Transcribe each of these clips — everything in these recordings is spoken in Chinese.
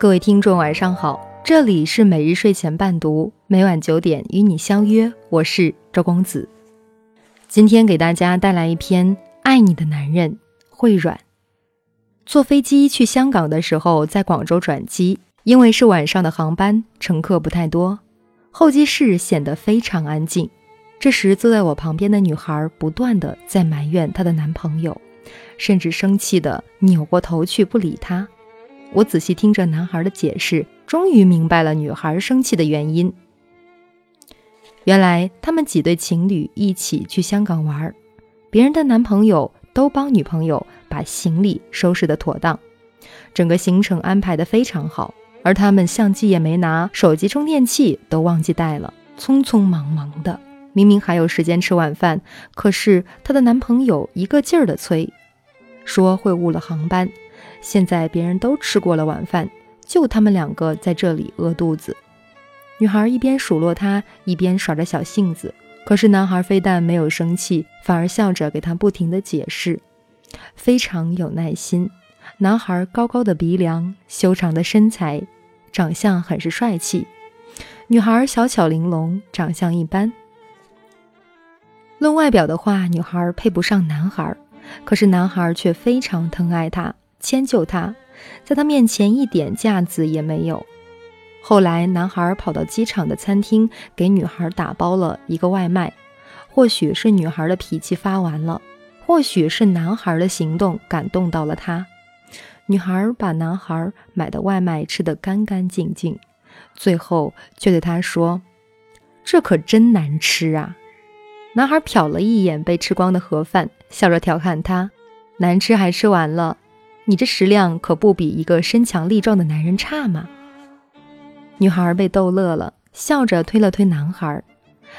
各位听众，晚上好，这里是每日睡前伴读，每晚九点与你相约，我是周公子。今天给大家带来一篇《爱你的男人会软》。坐飞机去香港的时候，在广州转机，因为是晚上的航班，乘客不太多，候机室显得非常安静。这时，坐在我旁边的女孩不断的在埋怨她的男朋友，甚至生气的扭过头去不理他。我仔细听着男孩的解释，终于明白了女孩生气的原因。原来他们几对情侣一起去香港玩，别人的男朋友都帮女朋友把行李收拾得妥当，整个行程安排得非常好，而他们相机也没拿，手机充电器都忘记带了，匆匆忙忙的。明明还有时间吃晚饭，可是她的男朋友一个劲儿的催，说会误了航班。现在别人都吃过了晚饭，就他们两个在这里饿肚子。女孩一边数落他，一边耍着小性子。可是男孩非但没有生气，反而笑着给他不停的解释，非常有耐心。男孩高高的鼻梁，修长的身材，长相很是帅气。女孩小巧玲珑，长相一般。论外表的话，女孩配不上男孩，可是男孩却非常疼爱她。迁就他，在他面前一点架子也没有。后来，男孩跑到机场的餐厅给女孩打包了一个外卖。或许是女孩的脾气发完了，或许是男孩的行动感动到了他。女孩把男孩买的外卖吃得干干净净，最后却对他说：“这可真难吃啊！”男孩瞟了一眼被吃光的盒饭，笑着调侃他：“难吃还吃完了。”你这食量可不比一个身强力壮的男人差嘛！女孩被逗乐了，笑着推了推男孩，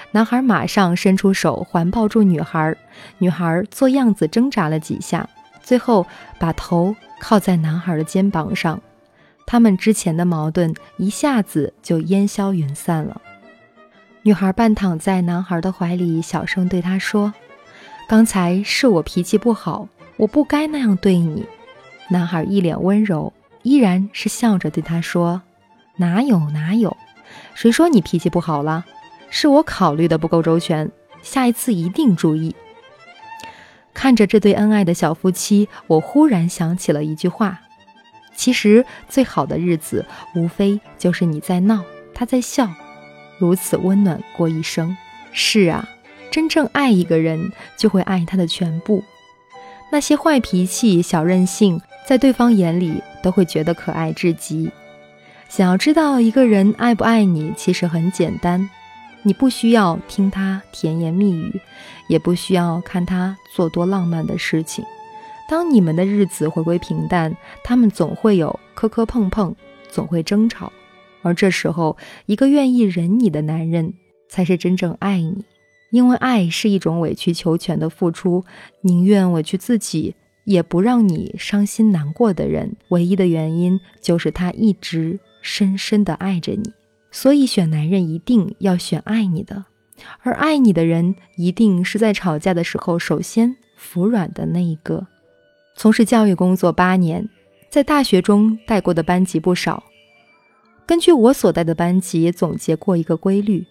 男孩马上伸出手环抱住女孩，女孩做样子挣扎了几下，最后把头靠在男孩的肩膀上，他们之前的矛盾一下子就烟消云散了。女孩半躺在男孩的怀里，小声对他说：“刚才是我脾气不好，我不该那样对你。”男孩一脸温柔，依然是笑着对他说：“哪有哪有，谁说你脾气不好了？是我考虑的不够周全，下一次一定注意。”看着这对恩爱的小夫妻，我忽然想起了一句话：“其实最好的日子，无非就是你在闹，他在笑，如此温暖过一生。”是啊，真正爱一个人，就会爱他的全部，那些坏脾气、小任性。在对方眼里都会觉得可爱至极。想要知道一个人爱不爱你，其实很简单，你不需要听他甜言蜜语，也不需要看他做多浪漫的事情。当你们的日子回归平淡，他们总会有磕磕碰碰，总会争吵。而这时候，一个愿意忍你的男人，才是真正爱你。因为爱是一种委曲求全的付出，宁愿委屈自己。也不让你伤心难过的人，唯一的原因就是他一直深深的爱着你。所以选男人一定要选爱你的，而爱你的人一定是在吵架的时候首先服软的那一个。从事教育工作八年，在大学中带过的班级不少。根据我所带的班级总结过一个规律，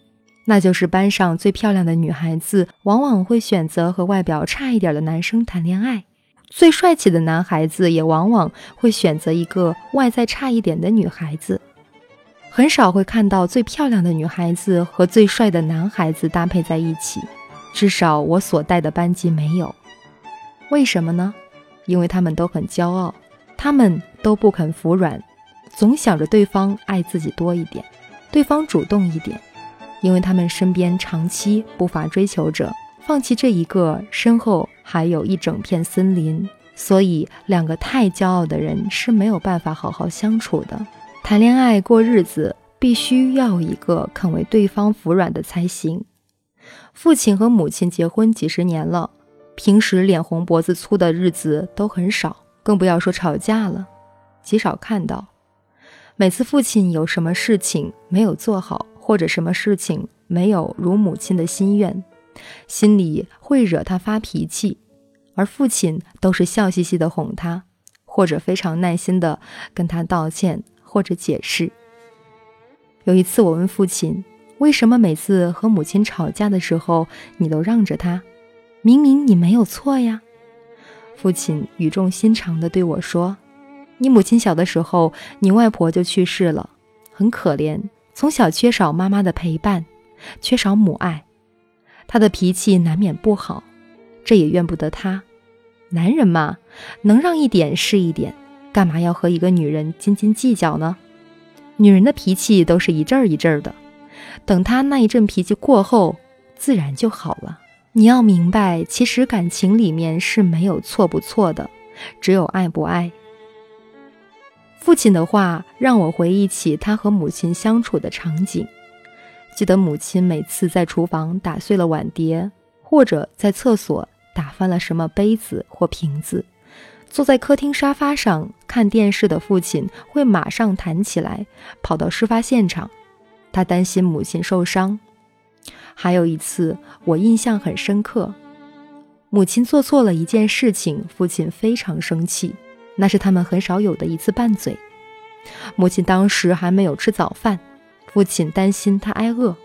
那就是班上最漂亮的女孩子往往会选择和外表差一点的男生谈恋爱。最帅气的男孩子也往往会选择一个外在差一点的女孩子，很少会看到最漂亮的女孩子和最帅的男孩子搭配在一起。至少我所带的班级没有。为什么呢？因为他们都很骄傲，他们都不肯服软，总想着对方爱自己多一点，对方主动一点。因为他们身边长期不乏追求者。放弃这一个，身后还有一整片森林，所以两个太骄傲的人是没有办法好好相处的。谈恋爱过日子，必须要一个肯为对方服软的才行。父亲和母亲结婚几十年了，平时脸红脖子粗的日子都很少，更不要说吵架了，极少看到。每次父亲有什么事情没有做好，或者什么事情没有如母亲的心愿。心里会惹他发脾气，而父亲都是笑嘻嘻的哄他，或者非常耐心的跟他道歉，或者解释。有一次，我问父亲：“为什么每次和母亲吵架的时候，你都让着他？明明你没有错呀？”父亲语重心长的对我说：“你母亲小的时候，你外婆就去世了，很可怜，从小缺少妈妈的陪伴，缺少母爱，他的脾气难免不好，这也怨不得他。男人嘛，能让一点是一点，干嘛要和一个女人斤斤计较呢？女人的脾气都是一阵儿一阵儿的，等她那一阵脾气过后，自然就好了。”你要明白，其实感情里面是没有错不错的，只有爱不爱。父亲的话让我回忆起他和母亲相处的场景，记得母亲每次在厨房打碎了碗碟，或者在厕所打翻了什么杯子或瓶子，坐在客厅沙发上看电视的父亲会马上弹起来，跑到事发现场，他担心母亲受伤。还有一次，我印象很深刻，母亲做错了一件事情，父亲非常生气，那是他们很少有的一次拌嘴。母亲当时还没有吃早饭，父亲担心他挨饿，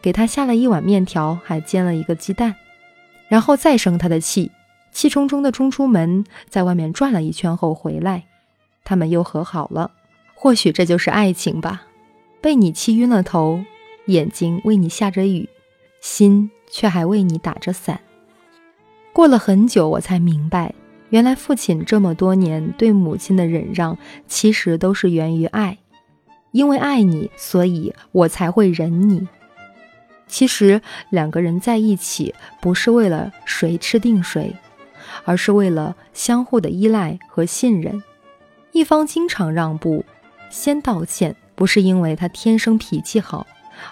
给他下了一碗面条，还煎了一个鸡蛋，然后再生他的气，气冲冲地冲出门，在外面转了一圈后回来，他们又和好了。或许这就是爱情吧，被你气晕了头，眼睛为你下着雨。心却还为你打着伞。过了很久，我才明白，原来父亲这么多年对母亲的忍让，其实都是源于爱。因为爱你，所以我才会忍你。其实两个人在一起，不是为了谁吃定谁，而是为了相互的依赖和信任。一方经常让步，先道歉，不是因为他天生脾气好，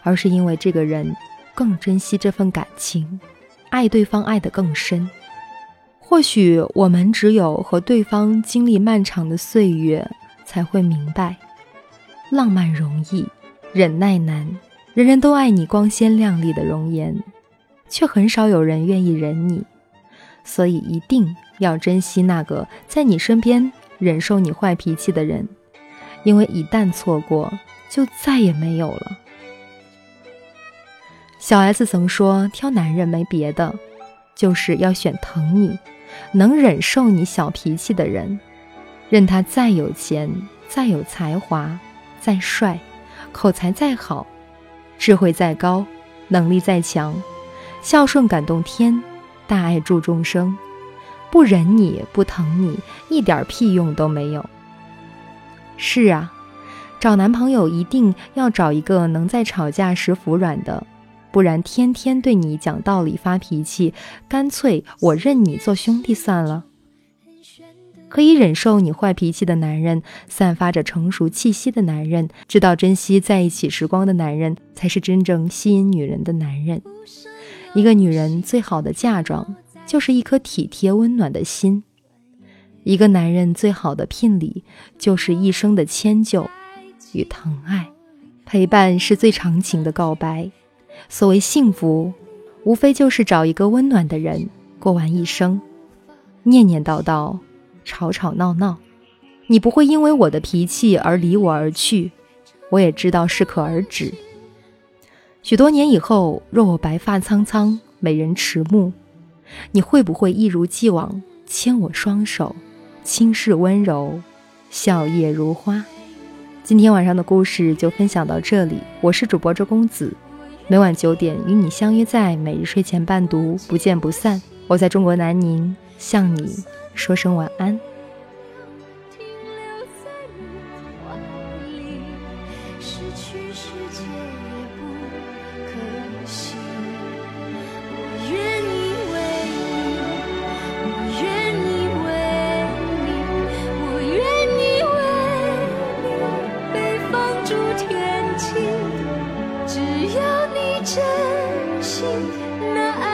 而是因为这个人。更珍惜这份感情，爱对方爱得更深。或许我们只有和对方经历漫长的岁月，才会明白，浪漫容易，忍耐难。人人都爱你光鲜亮丽的容颜，却很少有人愿意忍你。所以一定要珍惜那个在你身边忍受你坏脾气的人，因为一旦错过，就再也没有了。小 S 曾说：“挑男人没别的，就是要选疼你、能忍受你小脾气的人。任他再有钱、再有才华、再帅、口才再好、智慧再高、能力再强、孝顺感动天、大爱助众生，不忍你不疼你，一点屁用都没有。”是啊，找男朋友一定要找一个能在吵架时服软的。不然天天对你讲道理发脾气，干脆我认你做兄弟算了。可以忍受你坏脾气的男人，散发着成熟气息的男人，知道珍惜在一起时光的男人，才是真正吸引女人的男人。一个女人最好的嫁妆，就是一颗体贴温暖的心；一个男人最好的聘礼，就是一生的迁就与疼爱。陪伴是最长情的告白。所谓幸福，无非就是找一个温暖的人过完一生，念念叨叨，吵吵闹闹。你不会因为我的脾气而离我而去，我也知道适可而止。许多年以后，若我白发苍苍，美人迟暮，你会不会一如既往牵我双手，轻视温柔，笑靥如花？今天晚上的故事就分享到这里，我是主播周公子。每晚九点与你相约在每日睡前伴读，不见不散。我在中国南宁向你说声晚安。那爱与我回应，什么都